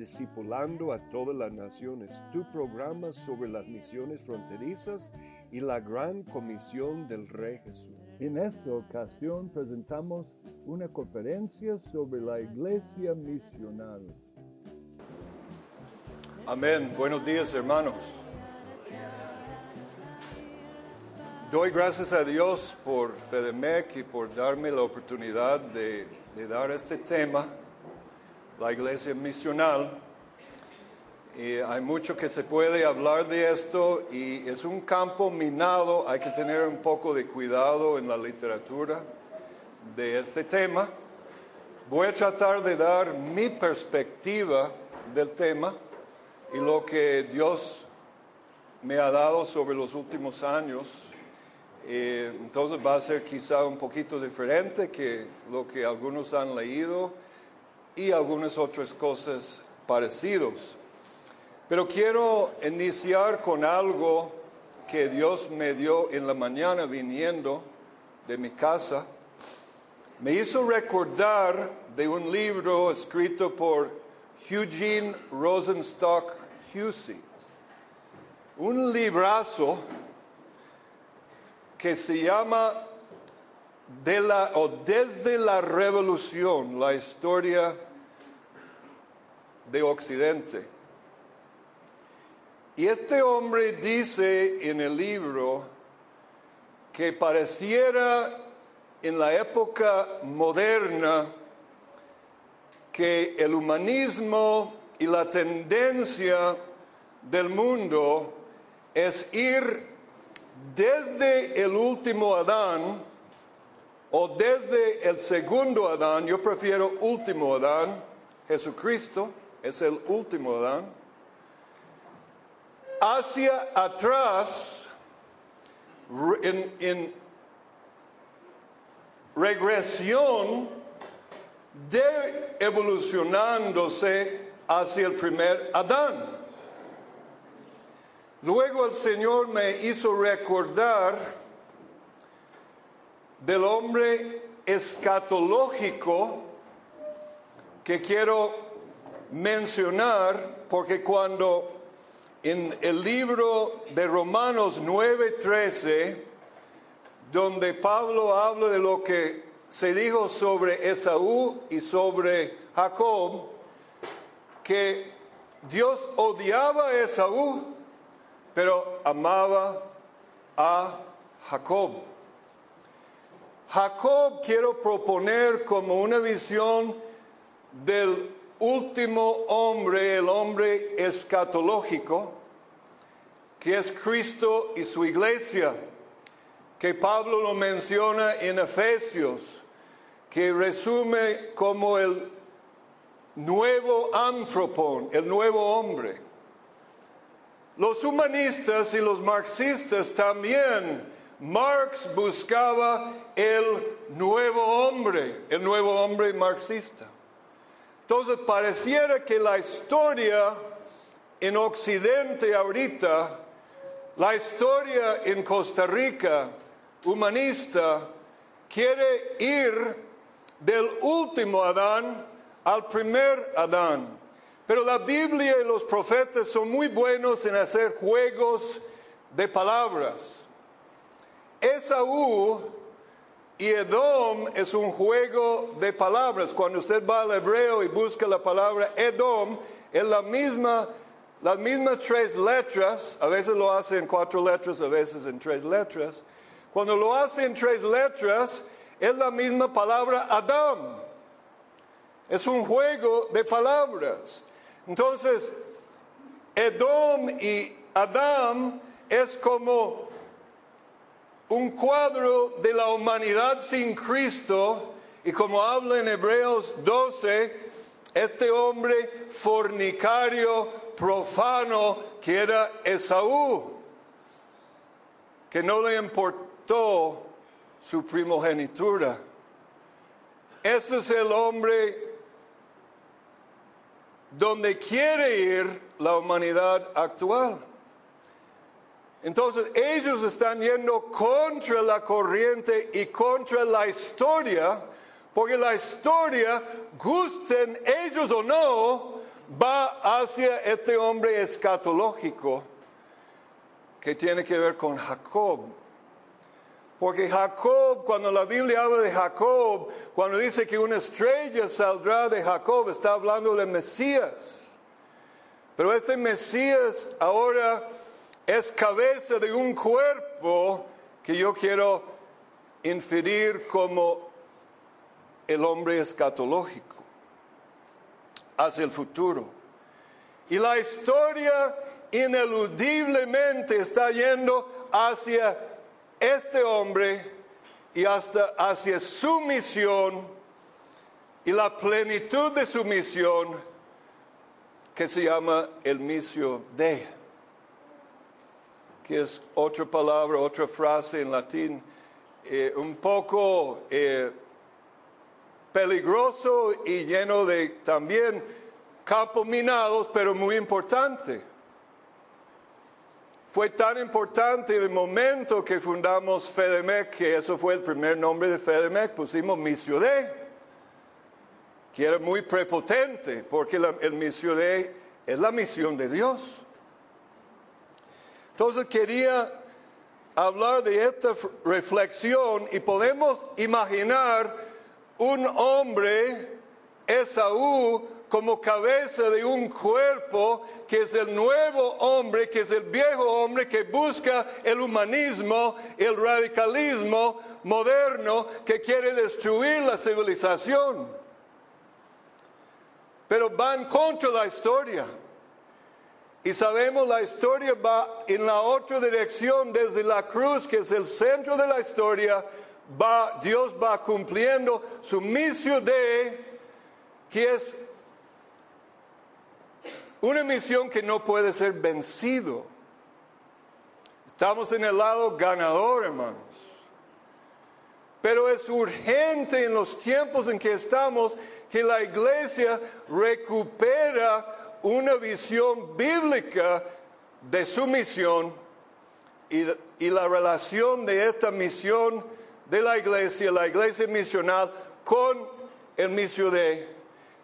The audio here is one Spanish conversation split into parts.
Discipulando a todas las naciones, tu programa sobre las misiones fronterizas y la gran comisión del Rey Jesús. En esta ocasión presentamos una conferencia sobre la iglesia misional. Amén. Buenos días, hermanos. Doy gracias a Dios por FEDEMEC y por darme la oportunidad de, de dar este tema la iglesia misional. Hay mucho que se puede hablar de esto y es un campo minado, hay que tener un poco de cuidado en la literatura de este tema. Voy a tratar de dar mi perspectiva del tema y lo que Dios me ha dado sobre los últimos años. Eh, entonces va a ser quizá un poquito diferente que lo que algunos han leído y algunas otras cosas parecidas. Pero quiero iniciar con algo que Dios me dio en la mañana viniendo de mi casa. Me hizo recordar de un libro escrito por Eugene Rosenstock Hussey. Un librazo que se llama de la, o desde la revolución, la historia de Occidente. Y este hombre dice en el libro que pareciera en la época moderna que el humanismo y la tendencia del mundo es ir desde el último Adán o desde el segundo Adán, yo prefiero último Adán, Jesucristo es el último Adán, hacia atrás en, regresión de evolucionándose hacia el primer Adán. Luego el Señor me hizo recordar del hombre escatológico que quiero mencionar porque cuando en el libro de Romanos 9:13, donde Pablo habla de lo que se dijo sobre Esaú y sobre Jacob, que Dios odiaba a Esaú, pero amaba a Jacob. Jacob quiero proponer como una visión del último hombre, el hombre escatológico, que es Cristo y su iglesia, que Pablo lo menciona en Efesios, que resume como el nuevo antropón, el nuevo hombre. los humanistas y los marxistas también, Marx buscaba el nuevo hombre, el nuevo hombre marxista. Entonces pareciera que la historia en Occidente ahorita, la historia en Costa Rica humanista, quiere ir del último Adán al primer Adán. Pero la Biblia y los profetas son muy buenos en hacer juegos de palabras. Esaú y Edom es un juego de palabras. Cuando usted va al hebreo y busca la palabra Edom, es la misma, las mismas tres letras, a veces lo hace en cuatro letras, a veces en tres letras. Cuando lo hace en tres letras, es la misma palabra Adam. Es un juego de palabras. Entonces, Edom y Adam es como un cuadro de la humanidad sin Cristo y como habla en Hebreos 12, este hombre fornicario, profano, que era Esaú, que no le importó su primogenitura. Ese es el hombre donde quiere ir la humanidad actual. Entonces ellos están yendo contra la corriente y contra la historia, porque la historia, gusten ellos o no, va hacia este hombre escatológico que tiene que ver con Jacob. Porque Jacob, cuando la Biblia habla de Jacob, cuando dice que una estrella saldrá de Jacob, está hablando de Mesías. Pero este Mesías ahora es cabeza de un cuerpo que yo quiero inferir como el hombre escatológico hacia el futuro. Y la historia ineludiblemente está yendo hacia este hombre y hasta hacia su misión y la plenitud de su misión que se llama el misio de, que es otra palabra, otra frase en latín, eh, un poco eh, peligroso y lleno de también capominados, pero muy importante. Fue tan importante el momento que fundamos FEDEMEC, que eso fue el primer nombre de FEDEMEC, pusimos Misiodé, que era muy prepotente, porque el Misiodé es la misión de Dios. Entonces quería hablar de esta reflexión y podemos imaginar un hombre, Esaú, como cabeza de un cuerpo que es el nuevo hombre, que es el viejo hombre que busca el humanismo, el radicalismo moderno que quiere destruir la civilización. Pero van contra la historia. Y sabemos la historia va en la otra dirección desde la cruz, que es el centro de la historia, va Dios va cumpliendo su misión de que es una misión que no puede ser vencido. Estamos en el lado ganador, hermanos. Pero es urgente en los tiempos en que estamos que la iglesia recupera una visión bíblica de su misión y, la relación de esta misión de la iglesia, la iglesia misional, con el misio de,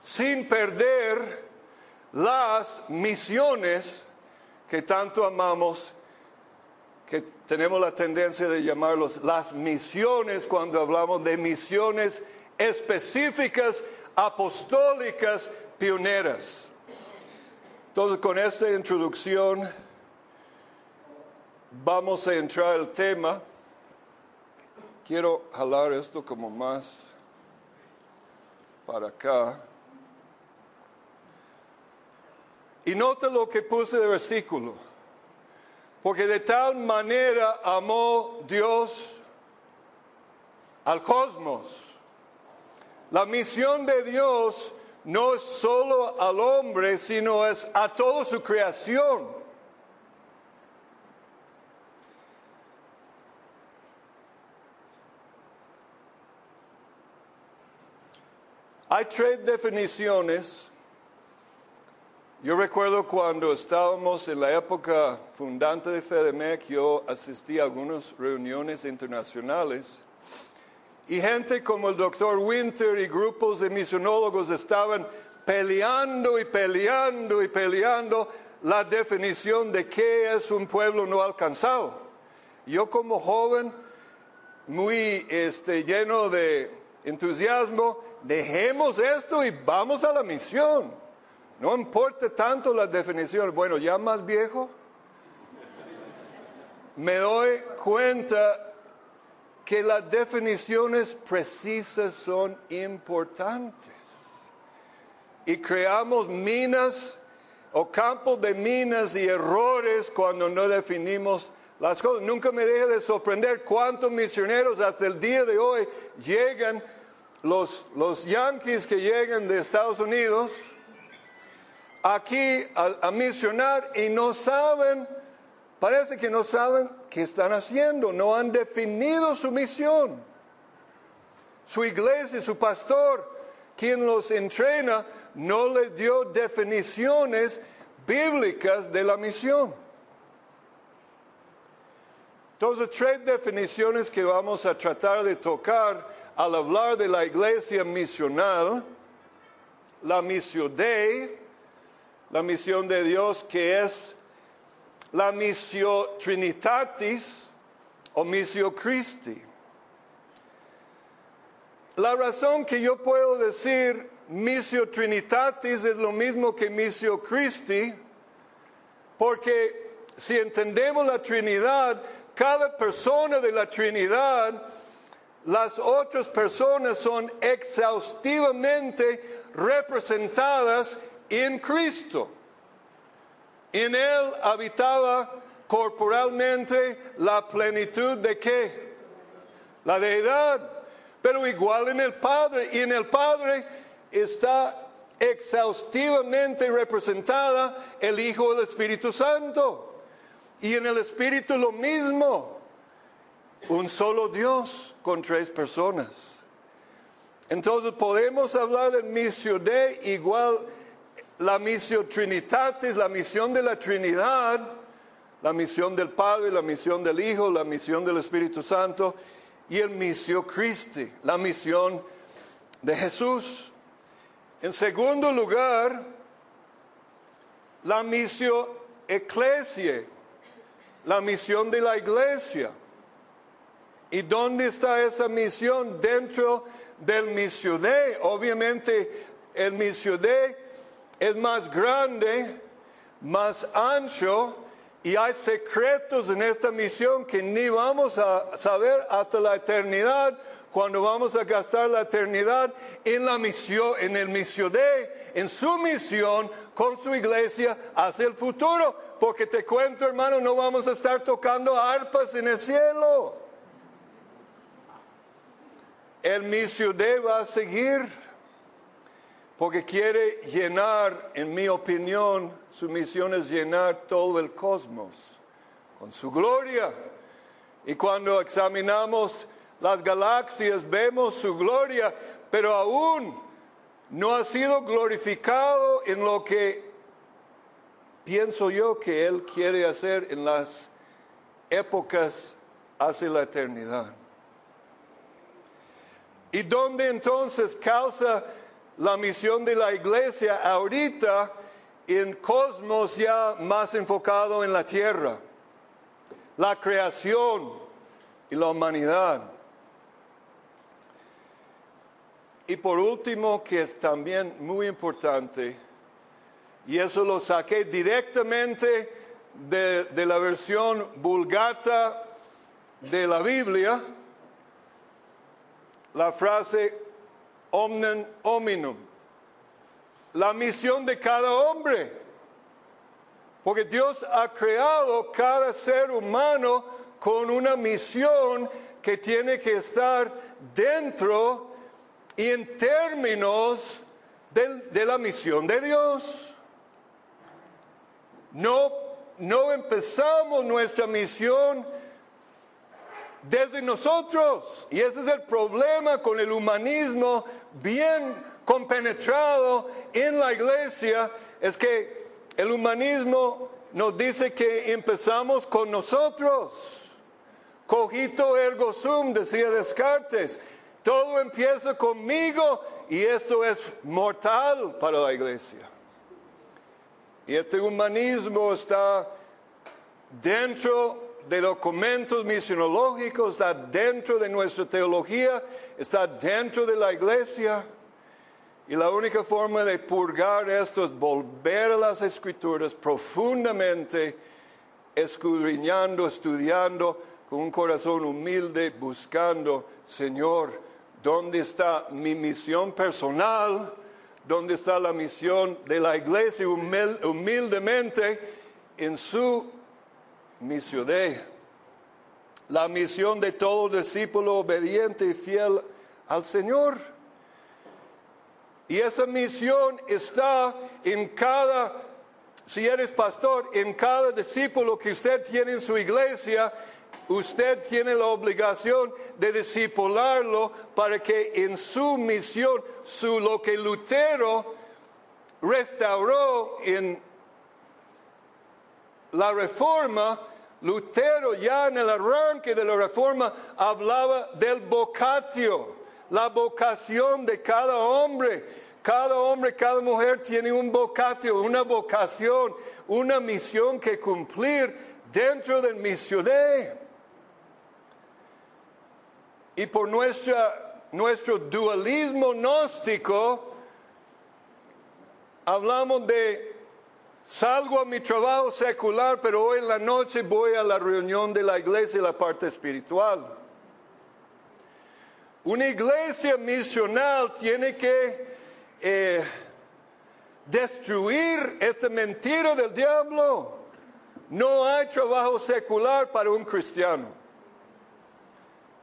sin perder las misiones que tanto amamos, que tenemos la tendencia de llamarlos las misiones cuando hablamos de misiones específicas, apostólicas, pioneras. Entonces, con esta introducción vamos a entrar al tema. Quiero jalar esto como más para acá. Y nota lo que puse de versículo. Porque de tal manera amó Dios al cosmos. La misión de Dios no es solo al hombre, sino es a toda su creación. Hay tres definiciones. Yo recuerdo cuando estábamos en la época fundante de FEDEMEC, yo asistí a algunas reuniones internacionales y gente como el doctor Winter y grupos de misionólogos estaban peleando y peleando y peleando la definición de qué es un pueblo no alcanzado. Yo como joven, muy este, lleno de entusiasmo, dejemos esto y vamos a la misión. No importa tanto la definición. Bueno, ya más viejo, me doy cuenta que las definiciones precisas son importantes. Y creamos minas o campos de minas y errores cuando no definimos las cosas. Nunca me deja de sorprender cuántos misioneros hasta el día de hoy llegan, los, los yanquis que llegan de Estados Unidos, aquí a, a misionar y no saben, parece que no saben qué están haciendo, no han definido su misión. Su iglesia, su pastor, quien los entrena, no les dio definiciones bíblicas de la misión. Entonces, tres definiciones que vamos a tratar de tocar al hablar de la iglesia misional. La misión de, la misión de Dios que es la misión Trinitatis o misión Christi. La razón que yo puedo decir misión Trinitatis es lo mismo que misión Christi, porque si entendemos la Trinidad, cada persona de la Trinidad, las otras personas son exhaustivamente representadas en Cristo. En Él habitaba corporalmente la plenitud de qué? La deidad, pero igual en el Padre. Y en el Padre está exhaustivamente representada el Hijo del Espíritu Santo. Y en el Espíritu lo mismo. Un solo Dios con tres personas. Entonces podemos hablar del misión de igual la misión Trinitatis, la misión de la Trinidad, la misión del Padre, la misión del Hijo, la misión del Espíritu Santo y el misión Christi, la misión de Jesús. En segundo lugar, la misión Ecclesia, la misión de la iglesia. ¿Y dónde está esa misión? Dentro del de Obviamente el de es más grande, más ancho y hay secretos en esta misión que ni vamos a saber hasta la eternidad cuando vamos a gastar la eternidad en la misión, en el de, en su misión con su iglesia hacia el futuro. Porque te cuento, hermano, no vamos a estar tocando arpas en el cielo. El de va a seguir porque quiere llenar, en mi opinión, su misión es llenar todo el cosmos con su gloria. Y cuando examinamos las galaxias vemos su gloria, pero aún no ha sido glorificado en lo que pienso yo que Él quiere hacer en las épocas hacia la eternidad. ¿Y dónde entonces causa la misión de la iglesia ahorita en cosmos ya más enfocado en la tierra? La creación y la humanidad. Y por último, que es también muy importante, y eso lo saqué directamente de, la versión vulgata de la Biblia, la frase omnen hominum, la misión de cada hombre. Porque Dios ha creado cada ser humano con una misión que tiene que estar dentro y en términos de, la misión de Dios. No, no empezamos nuestra misión desde nosotros. Y ese es el problema con el humanismo bien compenetrado en la iglesia es que el humanismo nos dice que empezamos con nosotros. Cogito ergo sum, decía Descartes. Todo empieza conmigo y esto es mortal para la iglesia. Y este humanismo está dentro de documentos misionológicos, está dentro de nuestra teología, está dentro de la iglesia. Y la única forma de purgar esto es volver a las escrituras profundamente, escudriñando, estudiando, con un corazón humilde, buscando, Señor, ¿dónde está mi misión personal? ¿Dónde está la misión de la iglesia humildemente en su misión de la misión de todo discípulo obediente y fiel al Señor? Y esa misión está en cada, si eres pastor, en cada discípulo que usted tiene en su iglesia, usted tiene la obligación de discipularlo para que en su misión, su, lo que Lutero restauró en la reforma, Lutero ya en el arranque de la reforma hablaba del vocatio, la vocación de cada hombre. Cada hombre, cada mujer tiene un vocatio, una vocación, una misión que cumplir dentro del misionero. Y por nuestra, nuestro dualismo gnóstico, hablamos de salgo a mi trabajo secular, pero hoy en la noche voy a la reunión de la iglesia y la parte espiritual. Una iglesia misional tiene que eh, destruir esta mentira del diablo. No hay trabajo secular para un cristiano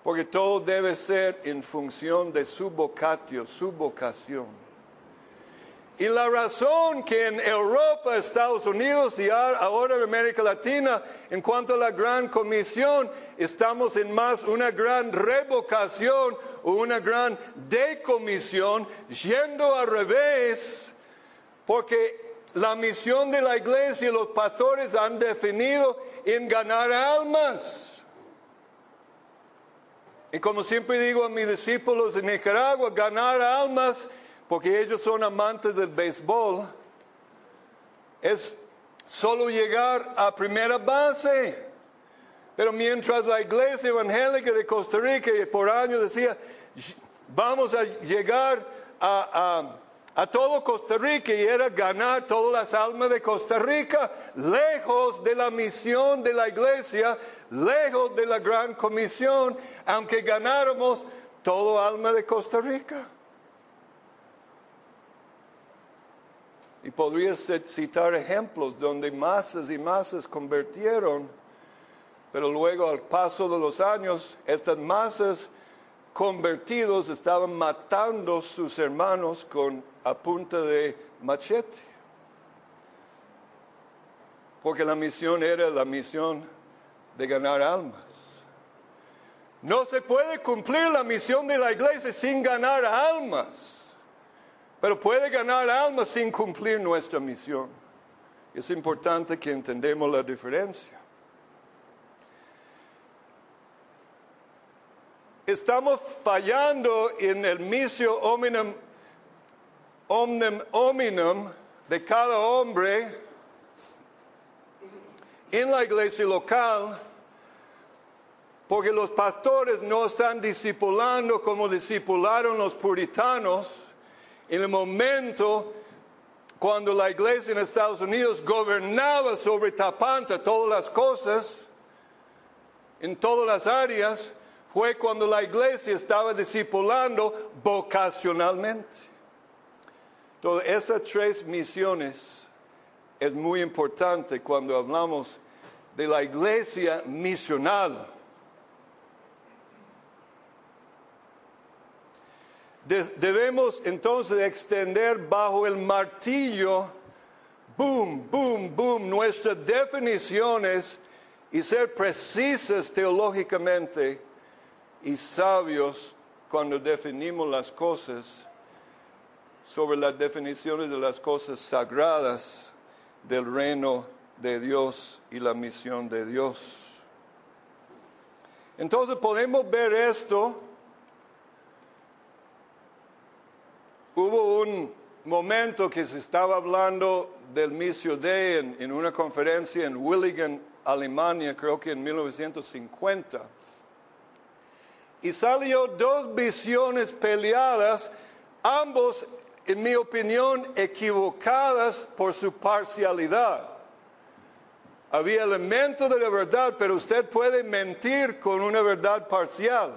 porque todo debe ser en función de su vocatio, su vocación. Y la razón que en Europa, Estados Unidos y ahora en América Latina, en cuanto a la gran comisión, estamos en más una gran revocación o una gran decomisión, yendo al revés, porque la misión de la iglesia y los pastores han definido en ganar almas. Y como siempre digo a mis discípulos de Nicaragua, ganar almas, porque ellos son amantes del béisbol, es solo llegar a primera base. Pero mientras la iglesia evangélica de Costa Rica por años decía, vamos a llegar a a todo Costa Rica y era ganar todas las almas de Costa Rica, lejos de la misión de la iglesia, lejos de la gran comisión, aunque ganáramos todo alma de Costa Rica. Y podría citar ejemplos donde masas y masas convirtieron, pero luego al paso de los años, estas masas convertidos estaban matando a sus hermanos con a punta de machete. Porque la misión era la misión de ganar almas. No se puede cumplir la misión de la iglesia sin ganar almas. Pero puede ganar almas sin cumplir nuestra misión. Es importante que entendamos la diferencia. Estamos fallando en el misio hominem omnem hominum de cada hombre en la iglesia local, porque los pastores no están discipulando como discipularon los puritanos en el momento cuando la iglesia en Estados Unidos gobernaba sobre Tapanta todas las cosas, en todas las áreas, fue cuando la iglesia estaba discipulando vocacionalmente. Todas estas tres misiones es muy importante cuando hablamos de la iglesia misional. Debemos entonces extender bajo el martillo, boom, boom, boom, nuestras definiciones y ser precisas teológicamente y sabios cuando definimos las cosas sobre las definiciones de las cosas sagradas del reino de Dios y la misión de Dios. Entonces podemos ver esto. Hubo un momento que se estaba hablando del Misio Dei en, en una conferencia en Willigen, Alemania, creo que en 1950. Y salió dos visiones peleadas, ambos, en mi opinión, equivocadas por su parcialidad. Había elementos de la verdad, pero usted puede mentir con una verdad parcial.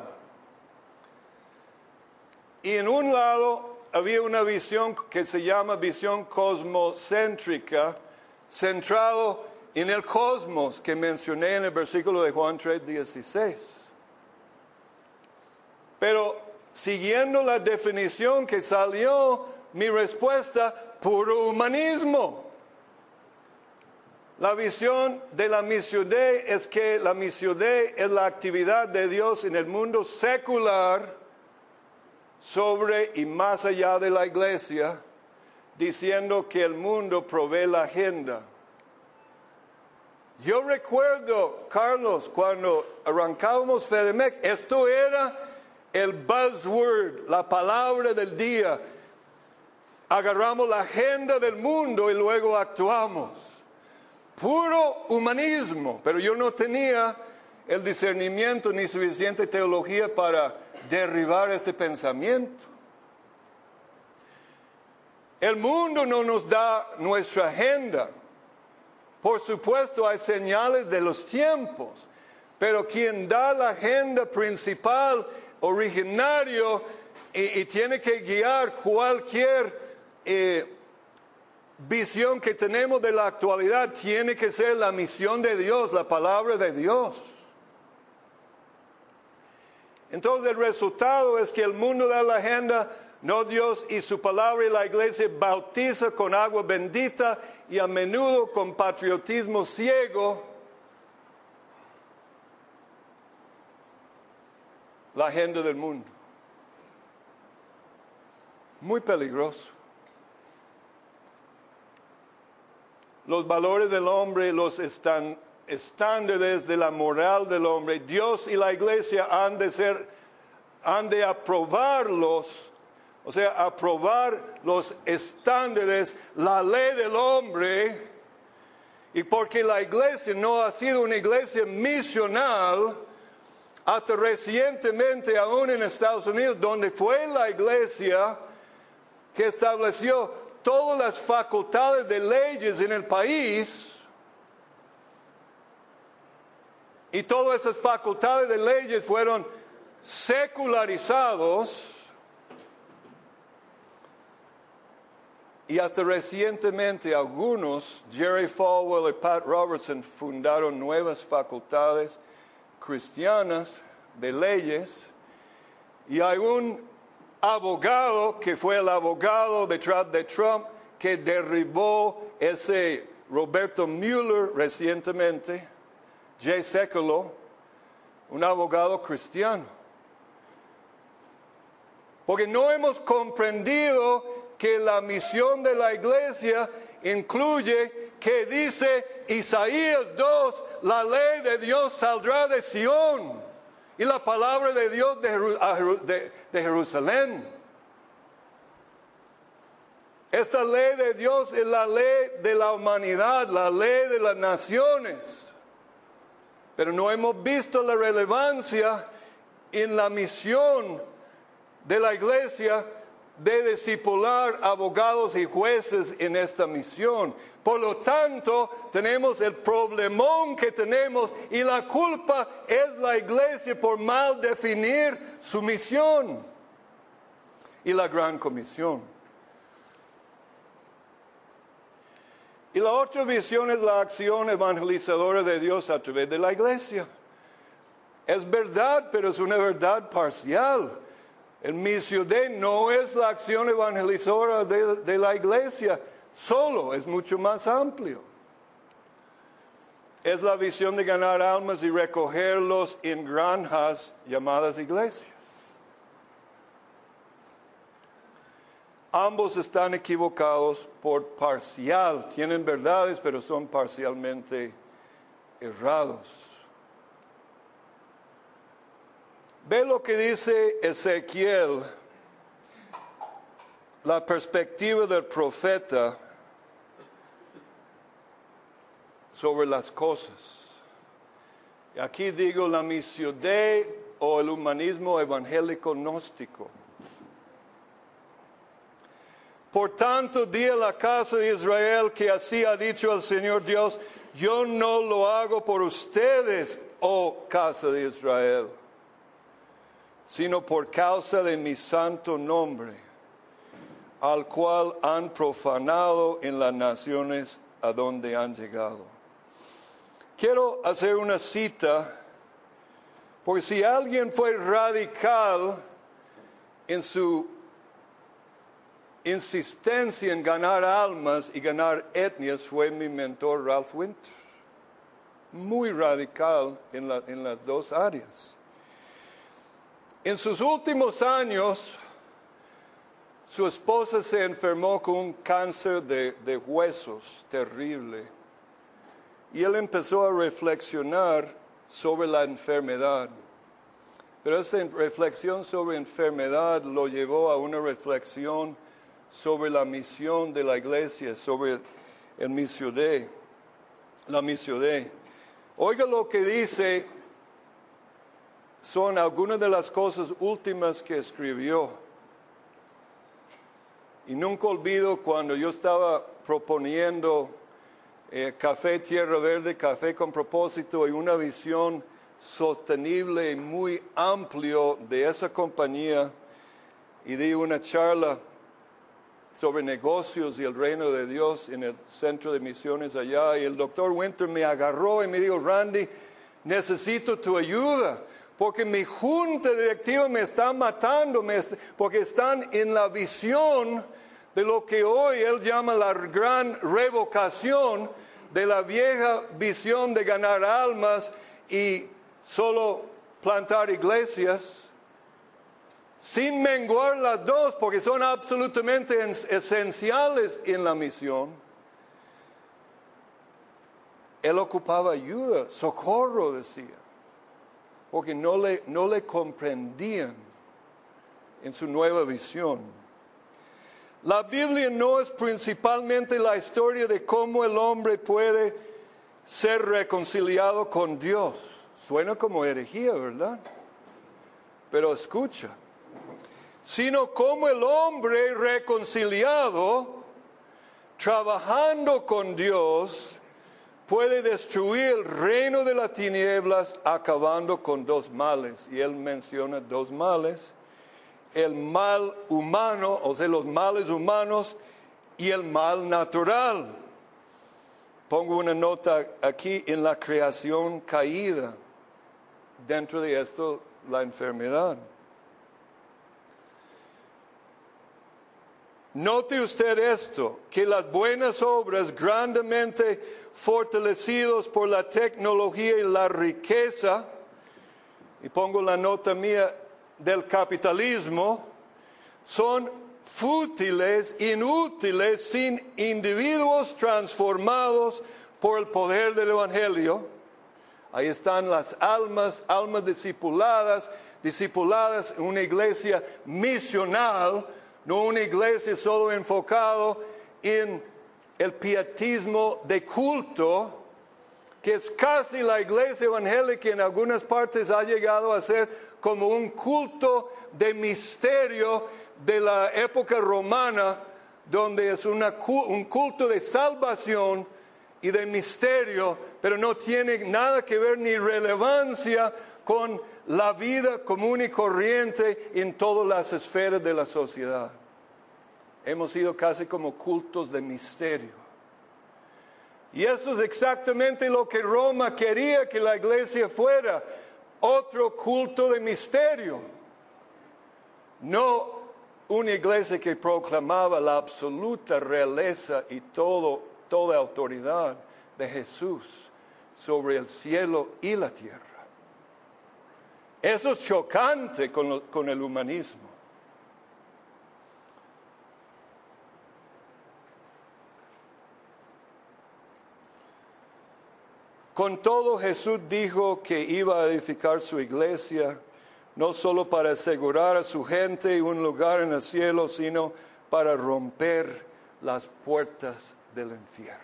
Y en un lado había una visión que se llama visión cosmocéntrica, centrado en el cosmos que mencioné en el versículo de Juan 3:16. Pero siguiendo la definición que salió, mi respuesta, puro humanismo. La visión de la misión es que la misión es la actividad de Dios en el mundo secular sobre y más allá de la iglesia, diciendo que el mundo provee la agenda. Yo recuerdo, Carlos, cuando arrancábamos FEDEMEC, esto era el buzzword, la palabra del día. Agarramos la agenda del mundo y luego actuamos puro humanismo, pero yo no tenía el discernimiento ni suficiente teología para derribar este pensamiento. El mundo no nos da nuestra agenda. Por supuesto hay señales de los tiempos, pero quien da la agenda principal, originario, y, tiene que guiar cualquier eh, visión que tenemos de la actualidad tiene que ser la misión de Dios, la palabra de Dios. Entonces el resultado es que el mundo da la agenda, no Dios y su palabra y la iglesia bautiza con agua bendita y a menudo con patriotismo ciego. La agenda del mundo. Muy peligroso. los valores del hombre, los estándares de la moral del hombre, Dios y la iglesia han de ser, han de aprobarlos, o sea, aprobar los estándares, la ley del hombre, y porque la iglesia no ha sido una iglesia misional, hasta recientemente, aún en Estados Unidos, donde fue la iglesia que estableció todas las facultades de leyes en el país y todas esas facultades de leyes fueron secularizados. Y hasta recientemente algunos, Jerry Falwell y Pat Robertson, fundaron nuevas facultades cristianas de leyes. Y hay un abogado que fue el abogado detrás de Trump que derribó ese Roberto Mueller recientemente, Jay Sekulow, un abogado cristiano. Porque no hemos comprendido que la misión de la iglesia incluye que dice Isaías 2, la ley de Dios saldrá de Sión y la palabra de Dios de, Jerusalén. Esta ley de Dios es la ley de la humanidad, la ley de las naciones. Pero no hemos visto la relevancia en la misión de la iglesia de discipular abogados y jueces en esta misión. Por lo tanto, tenemos el problemón que tenemos y la culpa es la iglesia por mal definir su misión y la gran comisión. La otra visión es la acción evangelizadora de Dios a través de la iglesia. Es verdad, pero es una verdad parcial. El misio de no es la acción evangelizadora de, la iglesia solo, es mucho más amplio. Es la visión de ganar almas y recogerlos en granjas llamadas iglesias. Ambos están equivocados por parcial. Tienen verdades, pero son parcialmente errados. Ve lo que dice Ezequiel, la perspectiva del profeta sobre las cosas. Aquí digo la misión de o el humanismo evangélico gnóstico. Por tanto, di a la casa de Israel que así ha dicho el Señor Dios, yo no lo hago por ustedes, oh casa de Israel, sino por causa de mi santo nombre, al cual han profanado en las naciones a donde han llegado. Quiero hacer una cita porque si alguien fue radical en su insistencia en ganar almas y ganar etnias, fue mi mentor Ralph Winter. Muy radical en, las dos áreas. En sus últimos años, su esposa se enfermó con un cáncer de huesos terrible. Y él empezó a reflexionar sobre la enfermedad. Pero esta reflexión sobre enfermedad lo llevó a una reflexión sobre la misión de la iglesia, sobre el misión de, la misión de. Oiga lo que dice, son algunas de las cosas últimas que escribió. Y nunca olvido cuando yo estaba proponiendo eh, café Tierra Verde, café con propósito y una visión sostenible y muy amplio de esa compañía y di una charla sobre negocios y el reino de Dios en el centro de misiones allá. Y el doctor Winter me agarró y me dijo, Randy, necesito tu ayuda porque mi junta directiva me está matando, porque están en la visión de lo que hoy él llama la gran revocación de la vieja visión de ganar almas y solo plantar iglesias, sin menguar las dos, porque son absolutamente esenciales en la misión. Él ocupaba ayuda, socorro, decía, porque no le, no le comprendían en su nueva visión. La Biblia no es principalmente la historia de cómo el hombre puede ser reconciliado con Dios. Suena como herejía, ¿verdad? Pero escucha, sino cómo el hombre reconciliado, trabajando con Dios, puede destruir el reino de las tinieblas acabando con dos males. Y él menciona dos males el mal humano, o sea, los males humanos y el mal natural. Pongo una nota aquí en la creación caída. Dentro de esto, la enfermedad. Note usted esto, que las buenas obras grandemente fortalecidos por la tecnología y la riqueza, y pongo la nota mía, del capitalismo son fútiles, inútiles, sin individuos transformados por el poder del Evangelio. Ahí están las almas, almas discipuladas, discipuladas en una iglesia misional, no una iglesia solo enfocado en el pietismo de culto, que es casi la iglesia evangélica en algunas partes ha llegado a ser como un culto de misterio de la época romana, donde es un culto de salvación y de misterio, pero no tiene nada que ver ni relevancia con la vida común y corriente en todas las esferas de la sociedad. Hemos sido casi como cultos de misterio. Y eso es exactamente lo que Roma quería que la iglesia fuera, otro culto de misterio. No una iglesia que proclamaba la absoluta realeza y todo, toda autoridad de Jesús sobre el cielo y la tierra. Eso es chocante con, el humanismo. Con todo Jesús dijo que iba a edificar su iglesia, no solo para asegurar a su gente un lugar en el cielo, sino para romper las puertas del infierno.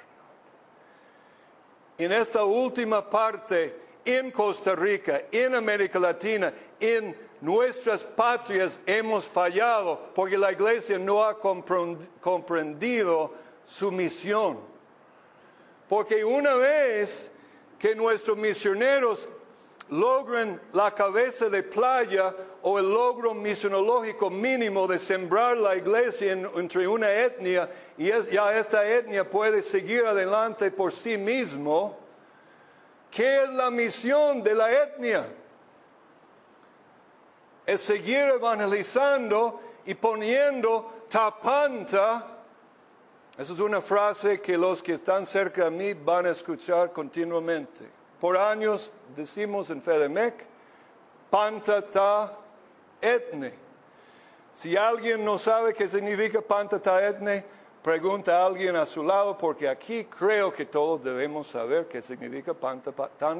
En esta última parte en Costa Rica, en América Latina, en nuestras patrias hemos fallado porque la iglesia no ha comprendido su misión. Porque una vez que nuestros misioneros logren la cabeza de playa o el logro misionológico mínimo de sembrar la iglesia entre una etnia y ya esta etnia puede seguir adelante por sí mismo, ¿qué es la misión de la etnia? Es seguir evangelizando y poniendo tapanta. Esa es una frase que los que están cerca de mí van a escuchar continuamente. Por años decimos en Fedemec, pantata etne. Si alguien no sabe qué significa pantata etne, pregunta a alguien a su lado, porque aquí creo que todos debemos saber qué significa pantata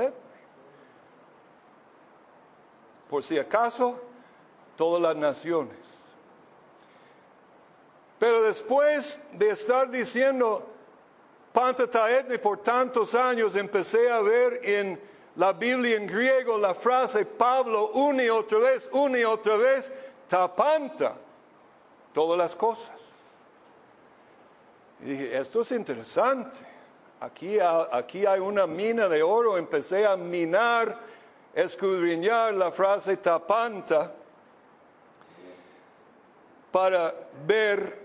etne. Por si acaso, todas las naciones. Pero después de estar diciendo Pantataetne por tantos años empecé a ver en la Biblia en griego la frase Pablo una y otra vez, una y otra vez, tapanta todas las cosas. Y dije, esto es interesante. Aquí, aquí hay una mina de oro. Empecé a minar, escudriñar la frase tapanta para ver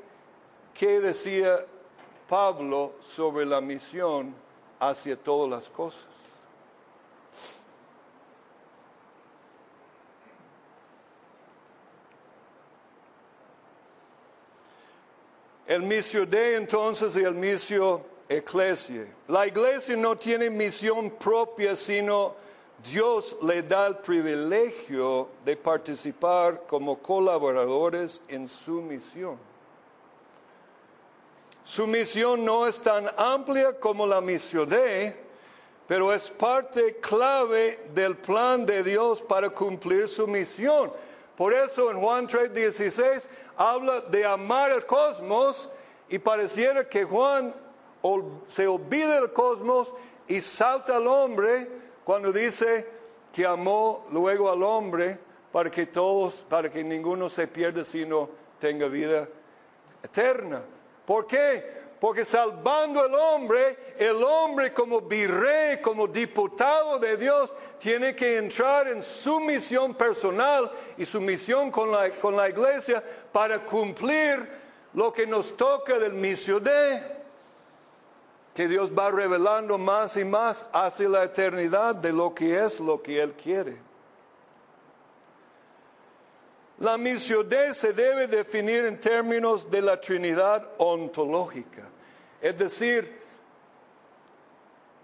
qué decía Pablo sobre la misión hacia todas las cosas. El misio de entonces y el misio eclesia. La iglesia no tiene misión propia, sino Dios le da el privilegio de participar como colaboradores en su misión. Su misión no es tan amplia como la misión de, pero es parte clave del plan de Dios para cumplir su misión. Por eso en Juan 3:16 habla de amar el cosmos y pareciera que Juan se olvida del cosmos y salta al hombre cuando dice que amó luego al hombre para que todos, para que ninguno se pierda sino tenga vida eterna. ¿Por qué? Porque salvando al hombre, el hombre como virrey, como diputado de Dios, tiene que entrar en su misión personal y su misión con la, con la iglesia para cumplir lo que nos toca del misio de, que Dios va revelando más y más hacia la eternidad de lo que es lo que Él quiere. La misión de se debe definir en términos de la Trinidad ontológica, es decir,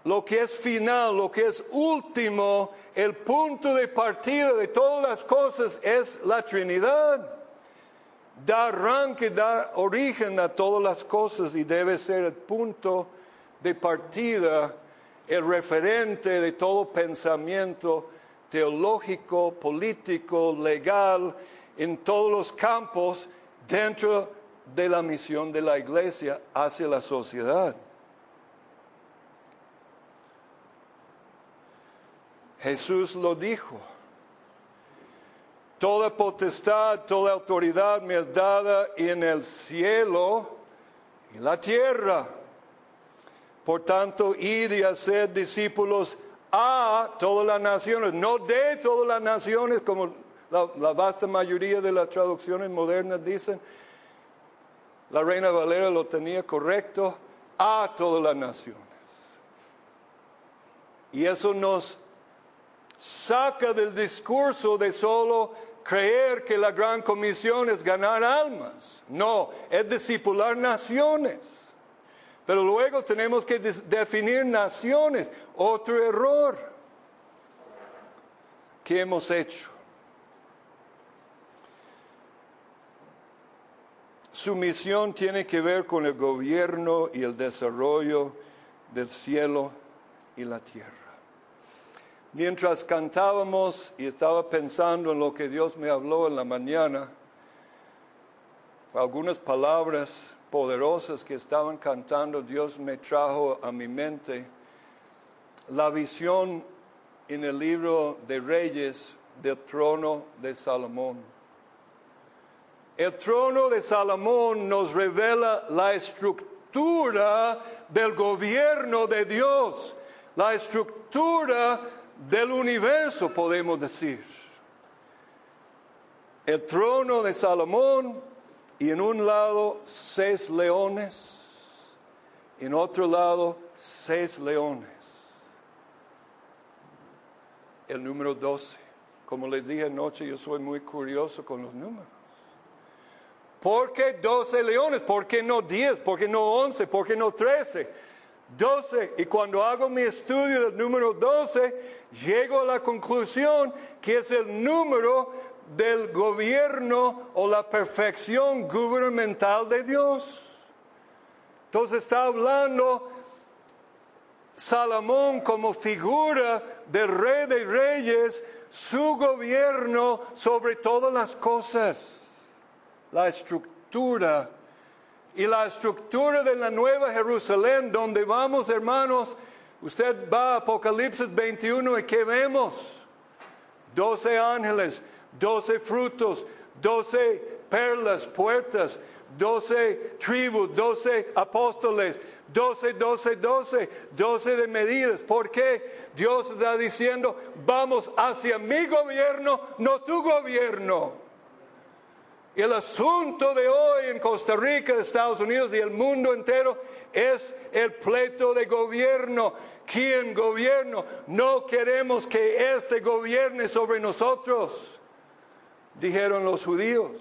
lo que es final, lo que es último, el punto de partida de todas las cosas es la Trinidad. Da arranque, da origen a todas las cosas y debe ser el punto de partida, el referente de todo pensamiento teológico, político, legal, en todos los campos dentro de la misión de la iglesia hacia la sociedad. Jesús lo dijo. Toda potestad, toda autoridad me es dada en el cielo y la tierra. Por tanto, ir y hacer discípulos a todas las naciones, no de todas las naciones como la, vasta mayoría de las traducciones modernas dicen, la reina Valera lo tenía correcto, a todas las naciones. Y eso nos saca del discurso de solo creer que la gran comisión es ganar almas. No, es discipular naciones. Pero luego tenemos que definir naciones. Otro error que hemos hecho. Su misión tiene que ver con el gobierno y el desarrollo del cielo y la tierra. Mientras cantábamos y estaba pensando en lo que Dios me habló en la mañana, algunas palabras poderosas que estaban cantando, Dios me trajo a mi mente la visión en el libro de Reyes del trono de Salomón. El trono de Salomón nos revela la estructura del gobierno de Dios, la estructura del universo, podemos decir. El trono de Salomón y en un lado seis leones, en otro lado seis leones. El número 12. Como les dije anoche, yo soy muy curioso con los números. ¿Por qué 12 leones? ¿Por qué no 10? ¿Por qué no 11? ¿Por qué no 13? 12. Y cuando hago mi estudio del número 12, llego a la conclusión que es el número del gobierno o la perfección gubernamental de Dios. Entonces está hablando Salomón como figura del rey de reyes, su gobierno sobre todas las cosas, la estructura y la estructura de la nueva Jerusalén, donde vamos hermanos, usted va a Apocalipsis 21 y ¿qué vemos? Doce ángeles, doce frutos, doce perlas, puertas, doce tribus, doce apóstoles, doce, doce, doce, doce de medidas. ¿Por qué? Dios está diciendo, vamos hacia mi gobierno, no tu gobierno. El asunto de hoy en Costa Rica, Estados Unidos y el mundo entero es el pleito de gobierno. ¿Quién gobierno? No queremos que este gobierne sobre nosotros, dijeron los judíos.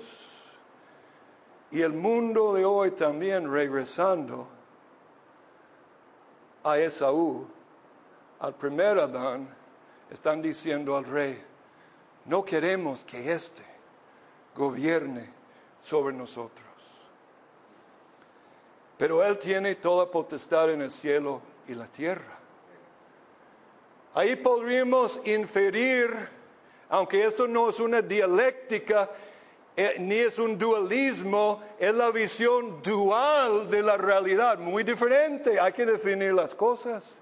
Y el mundo de hoy también regresando a Esaú, al primer Adán, están diciendo al rey, no queremos que éste gobierne sobre nosotros. Pero Él tiene toda potestad en el cielo y la tierra. Ahí podríamos inferir, aunque esto no es una dialéctica, eh, ni es un dualismo, es la visión dual de la realidad, muy diferente, hay que definir las cosas.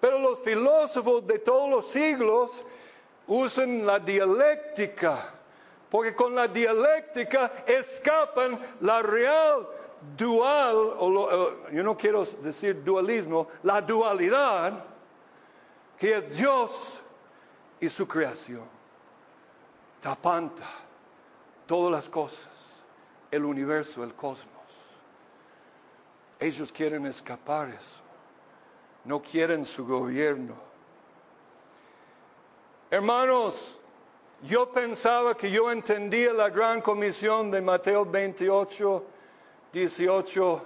Pero los filósofos de todos los siglos usan la dialéctica, porque con la dialéctica escapan la real dual, o eh, yo no quiero decir dualismo, la dualidad que es Dios y su creación. Tapanta todas las cosas, el universo, el cosmos. Ellos quieren escapar eso, no quieren su gobierno. Hermanos, yo pensaba que yo entendía la gran comisión de Mateo 28, 18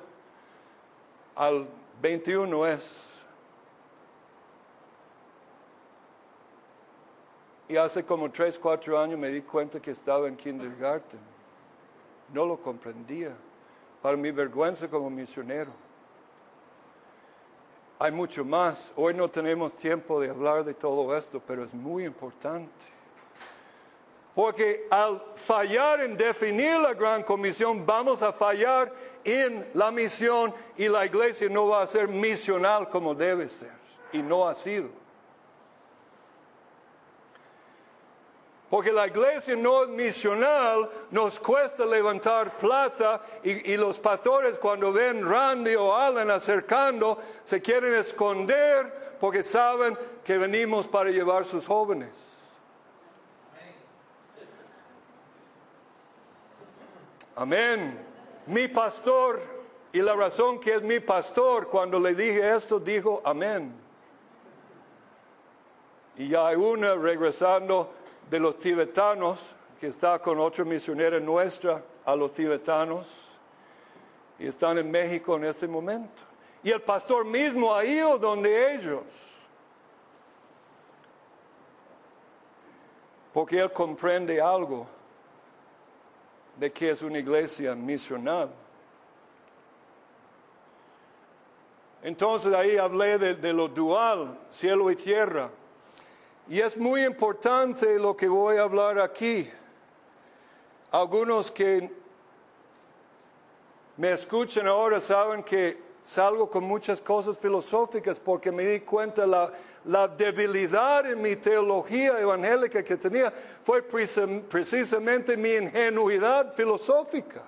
al 21 es. Y hace como tres, cuatro años me di cuenta que estaba en kindergarten. No lo comprendía. Para mi vergüenza como misionero. Hay mucho más. Hoy no tenemos tiempo de hablar de todo esto, pero es muy importante. Porque al fallar en definir la gran comisión, vamos a fallar en la misión y la iglesia no va a ser misional como debe ser. Y no ha sido. Porque la iglesia no es misional, nos cuesta levantar plata y, los pastores cuando ven Randy o Alan acercando se quieren esconder porque saben que venimos para llevar sus jóvenes. Amén. Mi pastor, y la razón que es mi pastor, cuando le dije esto, dijo amén. Y ya hay una regresando de los tibetanos, que está con otra misionera nuestra a los tibetanos, y están en México en este momento. Y el pastor mismo ha ido donde ellos, porque él comprende algo de que es una iglesia misional. Entonces ahí hablé de, lo dual, cielo y tierra. Y es muy importante lo que voy a hablar aquí. Algunos que me escuchan ahora saben que salgo con muchas cosas filosóficas porque me di cuenta la, la debilidad en mi teología evangélica que tenía fue precisam- precisamente mi ingenuidad filosófica.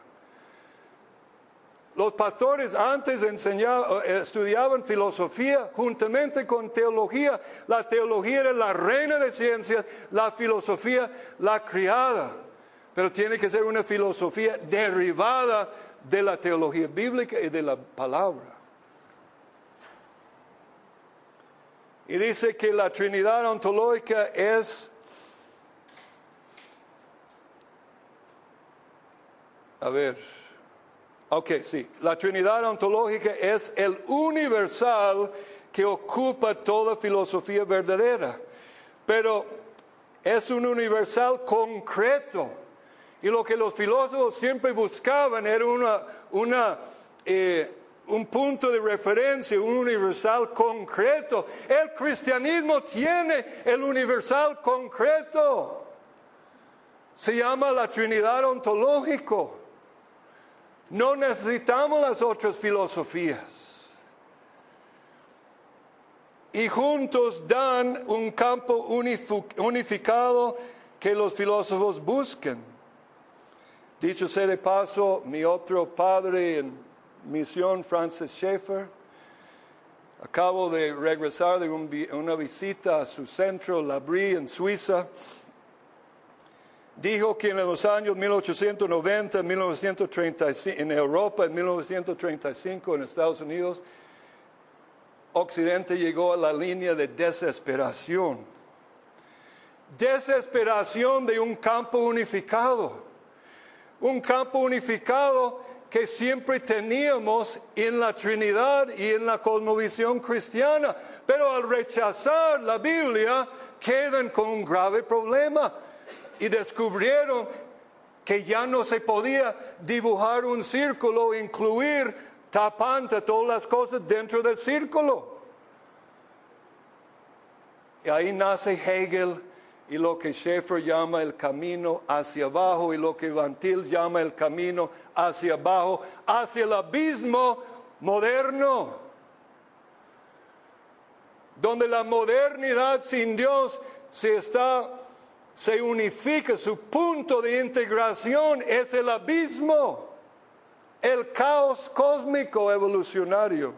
Los pastores antes eh, estudiaban filosofía juntamente con teología. La teología era la reina de ciencias, la filosofía la criada. Pero tiene que ser una filosofía derivada de la teología bíblica y de la palabra. Y dice que la Trinidad ontológica es A ver. Ok, sí. La Trinidad ontológica es el universal que ocupa toda filosofía verdadera. Pero es un universal concreto. Y lo que los filósofos siempre buscaban era una, una, eh, un punto de referencia, un universal concreto. El cristianismo tiene el universal concreto. Se llama la Trinidad ontológico. No necesitamos las otras filosofías. Y juntos dan un campo unificado que los filósofos buscan. Dicho sea de paso, mi otro padre en misión, Francis Schaeffer, acabo de regresar de una visita a su centro, La Brie, en Suiza. Dijo que en los años 1890, 1935, en Europa, en 1935, en Estados Unidos, Occidente llegó a la línea de desesperación. Desesperación de un campo unificado. Un campo unificado que siempre teníamos en la Trinidad y en la cosmovisión cristiana. Pero al rechazar la Biblia, quedan con un grave problema y descubrieron que ya no se podía dibujar un círculo, incluir tapante todas las cosas dentro del círculo. Y ahí nace Hegel y lo que Schaeffer llama el camino hacia abajo y lo que Van Til llama el camino hacia abajo, hacia el abismo moderno donde la modernidad sin Dios se está, se unifica, su punto de integración es el abismo, el caos cósmico evolucionario.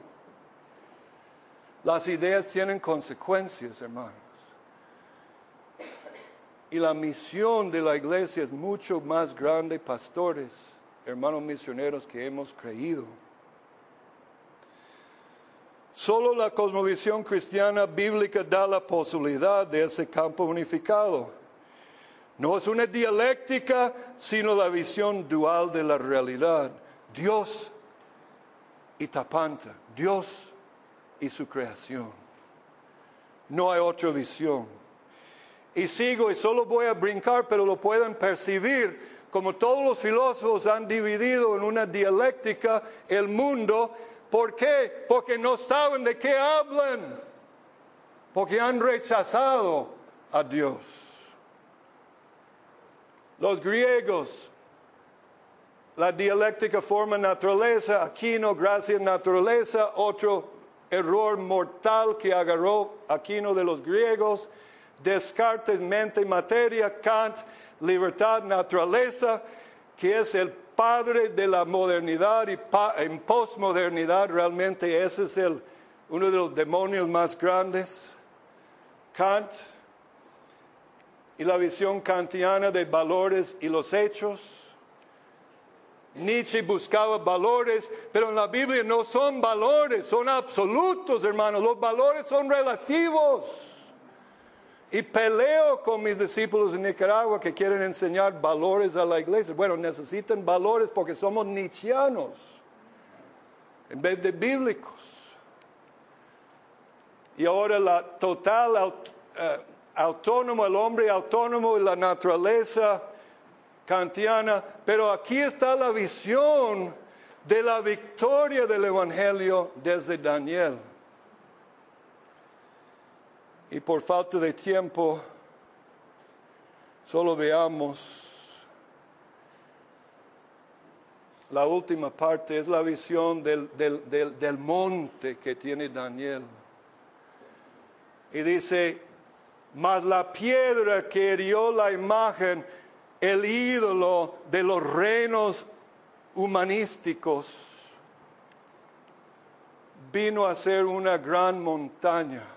Las ideas tienen consecuencias, hermanos. Y la misión de la iglesia es mucho más grande, pastores, hermanos misioneros, que hemos creído. Solo la cosmovisión cristiana bíblica da la posibilidad de ese campo unificado. No es una dialéctica, sino la visión dual de la realidad. Dios y Tapanta, Dios y su creación. No hay otra visión. Y sigo y solo voy a brincar, pero lo pueden percibir, como todos los filósofos han dividido en una dialéctica el mundo. ¿Por qué? Porque no saben de qué hablan. Porque han rechazado a Dios. Los griegos, la dialéctica forma naturaleza, Aquino, gracia naturaleza, otro error mortal que agarró Aquino de los griegos, Descartes, mente y materia, Kant, libertad, naturaleza, que es el padre de la modernidad y en posmodernidad realmente ese es el, uno de los demonios más grandes. Kant y la visión kantiana de valores y los hechos. Nietzsche buscaba valores, pero en la Biblia no son valores, son absolutos, hermanos. Los valores son relativos. Y peleo con mis discípulos en Nicaragua que quieren enseñar valores a la iglesia. Bueno, necesitan valores porque somos nietzscheanos en vez de bíblicos. Y ahora la total aut- eh, autónomo, el hombre autónomo y la naturaleza kantiana. Pero aquí está la visión de la victoria del Evangelio desde Daniel. Y por falta de tiempo, solo veamos la última parte, es la visión del, del, del, monte que tiene Daniel. Y dice, mas la piedra que hirió la imagen, el ídolo de los reinos humanísticos, vino a ser una gran montaña.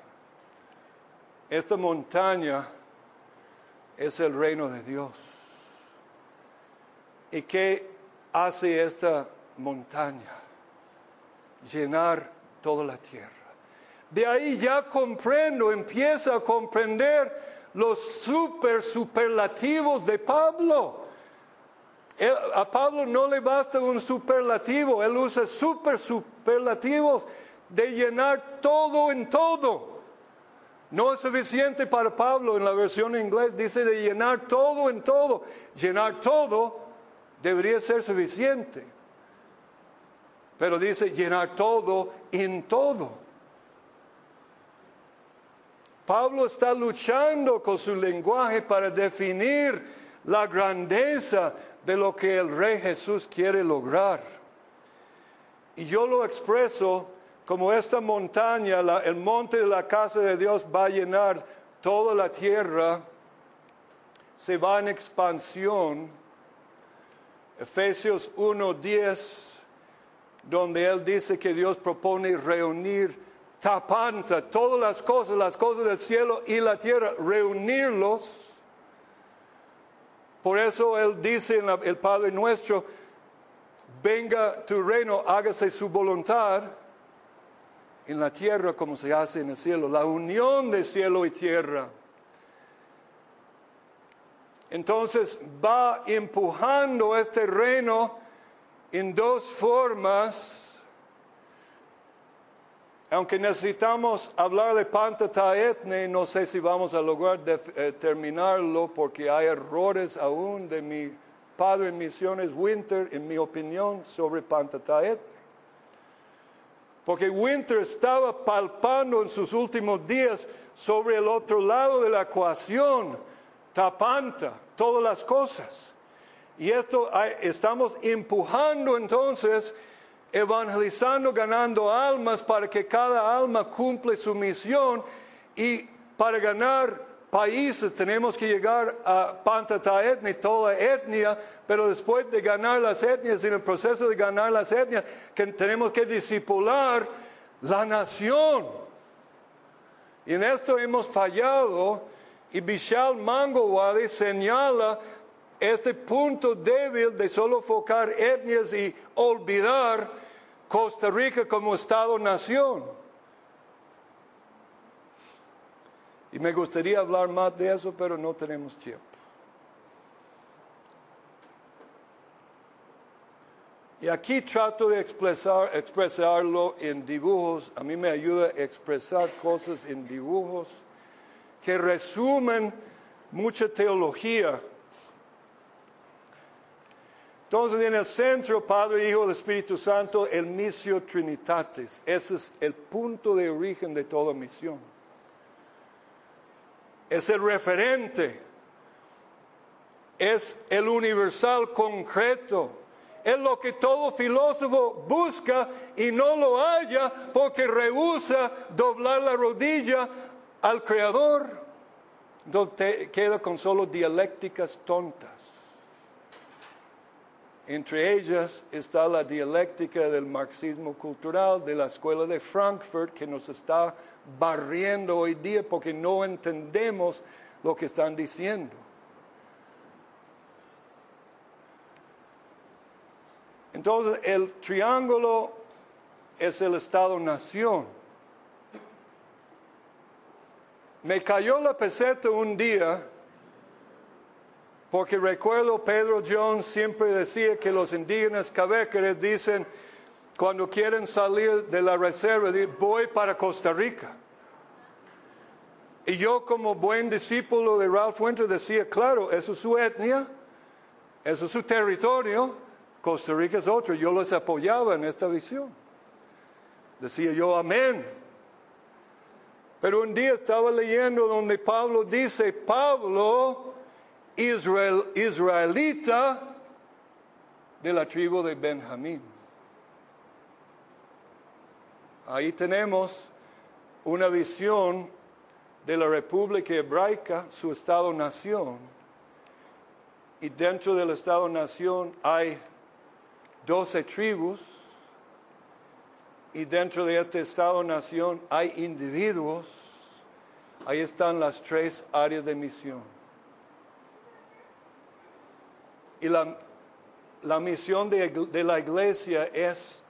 Esta montaña es el reino de Dios. ¿Y qué hace esta montaña? Llenar toda la tierra. De ahí ya comprendo, empieza a comprender los super superlativos de Pablo. a Pablo no le basta un superlativo, él usa super superlativos de llenar todo en todo. No es suficiente para Pablo en la versión en inglés, dice de llenar todo en todo. Llenar todo debería ser suficiente. Pero dice llenar todo en todo. Pablo está luchando con su lenguaje para definir la grandeza de lo que el Rey Jesús quiere lograr. Y yo lo expreso como esta montaña, el monte de la casa de Dios va a llenar toda la tierra, se va en expansión. Efesios 1.10, donde él dice que Dios propone reunir tapanta todas las cosas, las cosas del cielo y la tierra, reunirlos. Por eso Él dice en el Padre nuestro, venga tu reino, hágase su voluntad en la tierra como se hace en el cielo, la unión de cielo y tierra. Entonces va empujando este reino en dos formas aunque necesitamos hablar de Pantataetne, no sé si vamos a lograr eh, terminarlo porque hay errores aún de mi padre en misiones Winter, en mi opinión, sobre Pantataetne. Porque Winter estaba palpando en sus últimos días sobre el otro lado de la ecuación, tapanta todas las cosas. Y esto estamos empujando entonces evangelizando, ganando almas para que cada alma cumple su misión y para ganar países tenemos que llegar a Pantata etnia, toda etnia, pero después de ganar las etnias, en el proceso de ganar las etnias, que tenemos que discipular la nación. Y en esto hemos fallado y Vishal Mangowadi señala este punto débil de solo focar etnias y olvidar Costa Rica como Estado-nación. Y me gustaría hablar más de eso, pero no tenemos tiempo. Y aquí trato de expresar, expresarlo en dibujos. A mí me ayuda a expresar cosas en dibujos que resumen mucha teología entonces en el centro, Padre, Hijo, Espíritu Santo, el misio Trinitatis. Ese es el punto de origen de toda misión. Es el referente. Es el universal concreto. Es lo que todo filósofo busca y no lo halla porque rehúsa doblar la rodilla al Creador. Entonces queda con solo dialécticas tontas. Entre ellas está la dialéctica del marxismo cultural de la escuela de Frankfurt que nos está barriendo hoy día porque no entendemos lo que están diciendo. Entonces el triángulo es el Estado-Nación. Me cayó la peseta un día porque recuerdo Pedro Jones siempre decía que los indígenas cabécares dicen, cuando quieren salir de la reserva, voy para Costa Rica. Y yo como buen discípulo de Ralph Winter decía, claro, eso es su etnia, eso es su territorio, Costa Rica es otro. Yo los apoyaba en esta visión. Decía yo, amén. Pero un día estaba leyendo donde Pablo dice, Pablo, Israel, israelita de la tribu de Benjamín. Ahí tenemos una visión de la República Hebraica, su Estado-nación. Y dentro del Estado-nación hay doce tribus. Y dentro de este Estado-nación hay individuos. Ahí están las tres áreas de misión. Y la, la misión de, de la iglesia es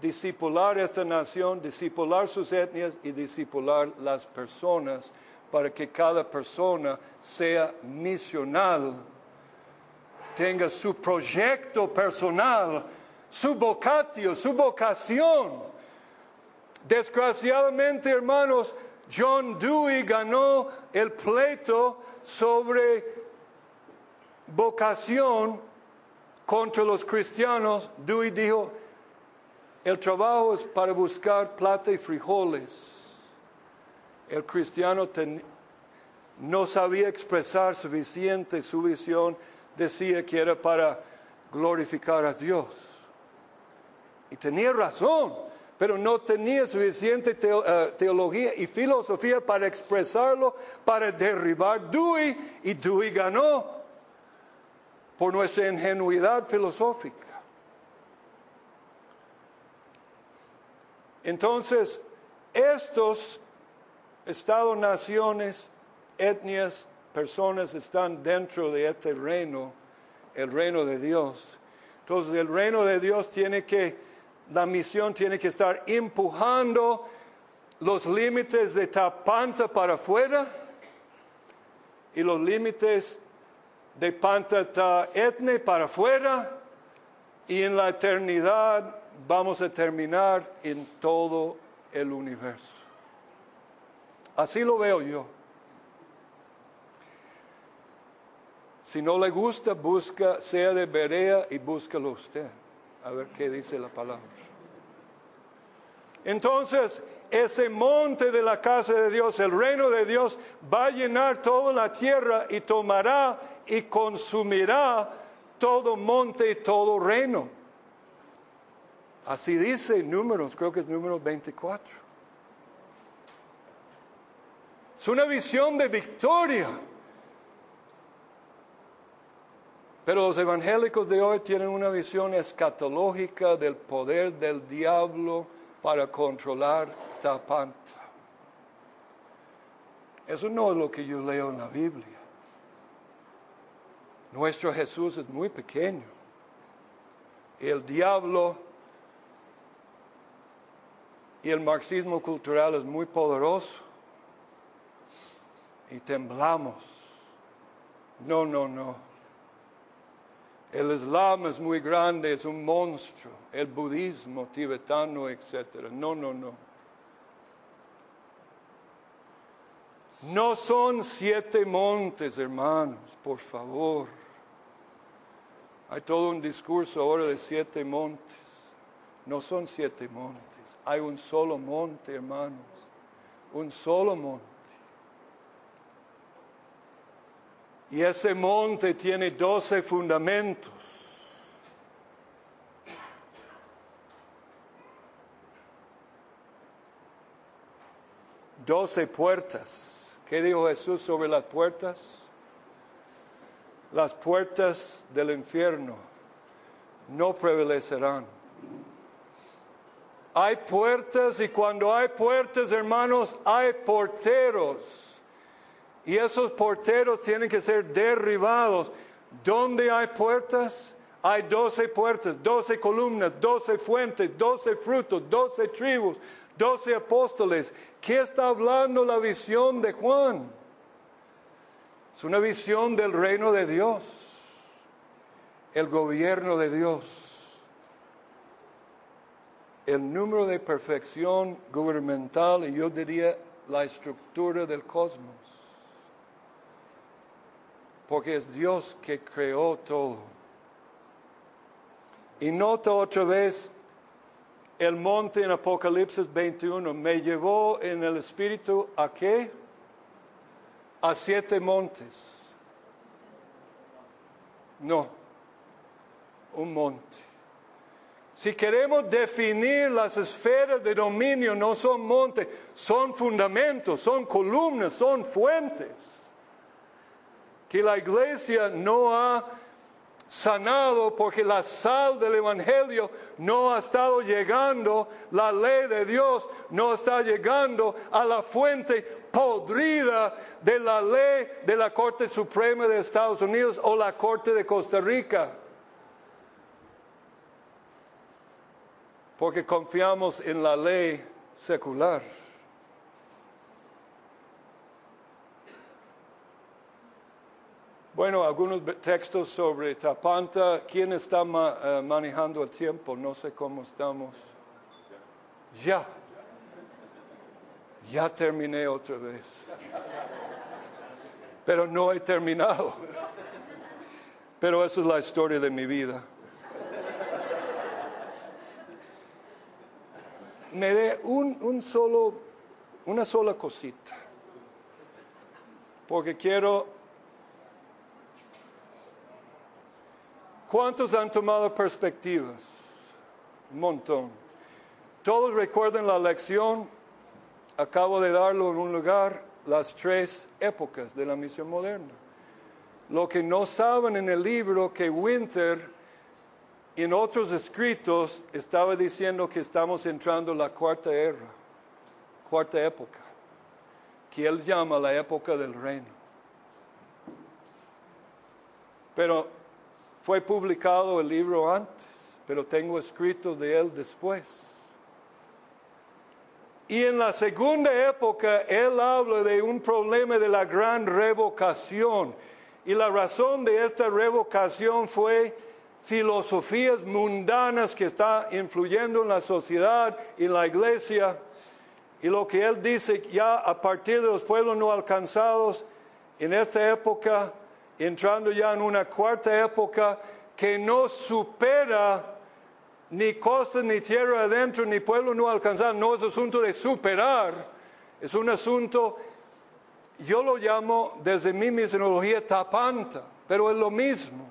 discipular esta nación, discipular sus etnias y discipular las personas para que cada persona sea misional, tenga su proyecto personal, su vocatio, su vocación. Desgraciadamente, hermanos, John Dewey ganó el pleito sobre vocación contra los cristianos. Dewey dijo, el trabajo es para buscar plata y frijoles. El cristiano no sabía expresar suficiente su visión, decía que era para glorificar a Dios. Y tenía razón, pero no tenía suficiente eh, teología y filosofía para expresarlo, para derribar Dewey, y Dewey ganó por nuestra ingenuidad filosófica. Entonces, estos estados, naciones, etnias, personas están dentro de este reino, el reino de Dios. Entonces, el reino de Dios tiene que, la misión tiene que estar empujando los límites de Tapanta para afuera y los límites de Panta Etne para afuera y en la eternidad vamos a terminar en todo el universo. Así lo veo yo. Si no le gusta, busca, sea de Berea y búscalo usted. A ver qué dice la palabra. Entonces, ese monte de la casa de Dios, el reino de Dios, va a llenar toda la tierra y tomará y consumirá todo monte y todo reino. Así dice números, creo que es número 24. Es una visión de victoria. Pero los evangélicos de hoy tienen una visión escatológica del poder del diablo para controlar Tapanta. Eso no es lo que yo leo en la Biblia. Nuestro Jesús es muy pequeño. El diablo y el marxismo cultural es muy poderoso. Y temblamos. No, no, no. El Islam es muy grande, es un monstruo. El budismo tibetano, etc. No, no, no. No son siete montes, hermanos, por favor. Hay todo un discurso ahora de siete montes. No son siete montes. Hay un solo monte, hermanos, un solo monte. Y ese monte tiene doce fundamentos. Doce puertas. ¿Qué dijo Jesús sobre las puertas? Las puertas del infierno no prevalecerán. Hay puertas y cuando hay puertas, hermanos, hay porteros. Y esos porteros tienen que ser derribados. ¿Dónde hay puertas? Hay doce puertas, doce columnas, doce fuentes, doce frutos, doce tribus, doce apóstoles. ¿Qué está hablando la visión de Juan? Es una visión del reino de Dios, el gobierno de Dios el número de perfección gubernamental y yo diría la estructura del cosmos. Porque es Dios que creó todo. Y nota otra vez el monte en Apocalipsis 21. Me llevó en el espíritu a qué? A siete montes. No, un monte. Si queremos definir las esferas de dominio, no son montes, son fundamentos, son columnas, son fuentes. Que la iglesia no ha sanado porque la sal del Evangelio no ha estado llegando, la ley de Dios no está llegando a la fuente podrida de la ley de la Corte Suprema de Estados Unidos o la Corte de Costa Rica. Porque confiamos en la ley secular. Bueno, algunos textos sobre Tapanta. ¿Quién está uh, manejando el tiempo? No sé cómo estamos. Ya. Ya terminé otra vez. Pero no he terminado. Pero esa es la historia de mi vida. Me dé un, solo, una sola cosita. Porque quiero ¿Cuántos han tomado perspectivas? Un montón. Todos recuerdan la lección, acabo de darlo en un lugar, las tres épocas de la misión moderna. Lo que no saben en el libro que Winter en otros escritos estaba diciendo que estamos entrando en la cuarta era, cuarta época, que él llama la época del reino. Pero fue publicado el libro antes, pero tengo escrito de él después. Y en la segunda época él habla de un problema de la gran revocación. Y la razón de esta revocación fue filosofías mundanas que están influyendo en la sociedad y en la iglesia. Y lo que él dice ya a partir de los pueblos no alcanzados en esta época entrando ya en una cuarta época que no supera ni costa, ni tierra adentro, ni pueblo no alcanzar. No es asunto de superar, es un asunto, yo lo llamo desde mi misionología tapanta, pero es lo mismo.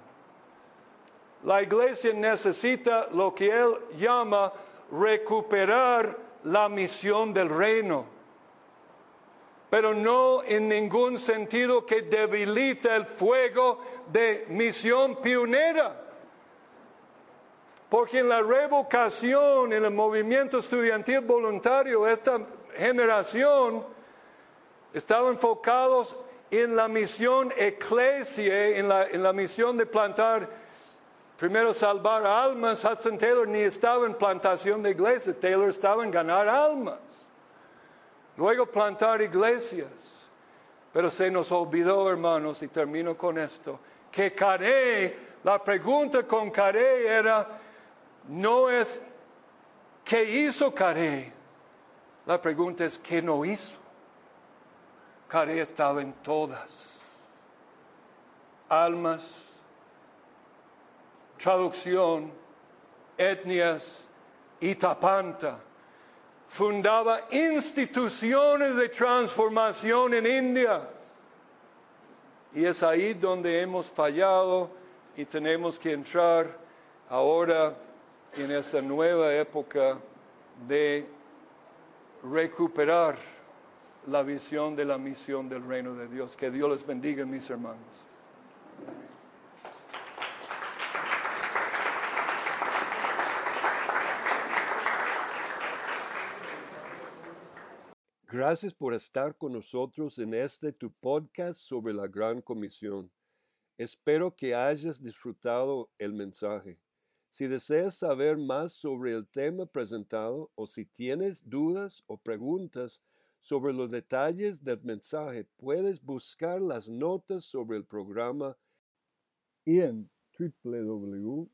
La iglesia necesita lo que él llama recuperar la misión del reino pero no en ningún sentido que debilita el fuego de misión pionera. Porque en la revocación, en el movimiento estudiantil voluntario, esta generación estaba enfocados en la misión eclesia, en la, en la misión de plantar, primero salvar almas. Hudson Taylor ni estaba en plantación de iglesias, Taylor estaba en ganar almas luego plantar iglesias. Pero se nos olvidó, hermanos, y termino con esto, que Caré, la pregunta con Caré era, no es qué hizo Caré, la pregunta es qué no hizo. Caré estaba en todas. Almas, traducción, etnias y tapanta fundaba instituciones de transformación en India. Y es ahí donde hemos fallado y tenemos que entrar ahora en esta nueva época de recuperar la visión de la misión del reino de Dios. Que Dios les bendiga, mis hermanos. Gracias por estar con nosotros en este tu podcast sobre la Gran Comisión. Espero que hayas disfrutado el mensaje. Si deseas saber más sobre el tema presentado o si tienes dudas o preguntas sobre los detalles del mensaje, puedes buscar las notas sobre el programa en www.ifmv.org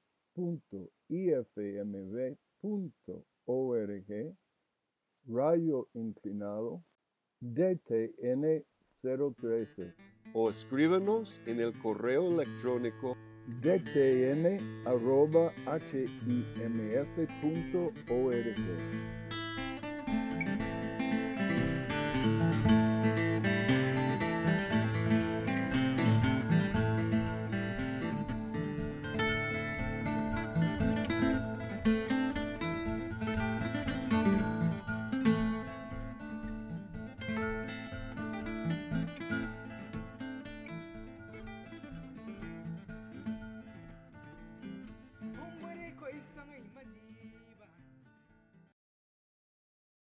rayo inclinado DTN 013 o escríbenos en el correo electrónico dtn.himf.org.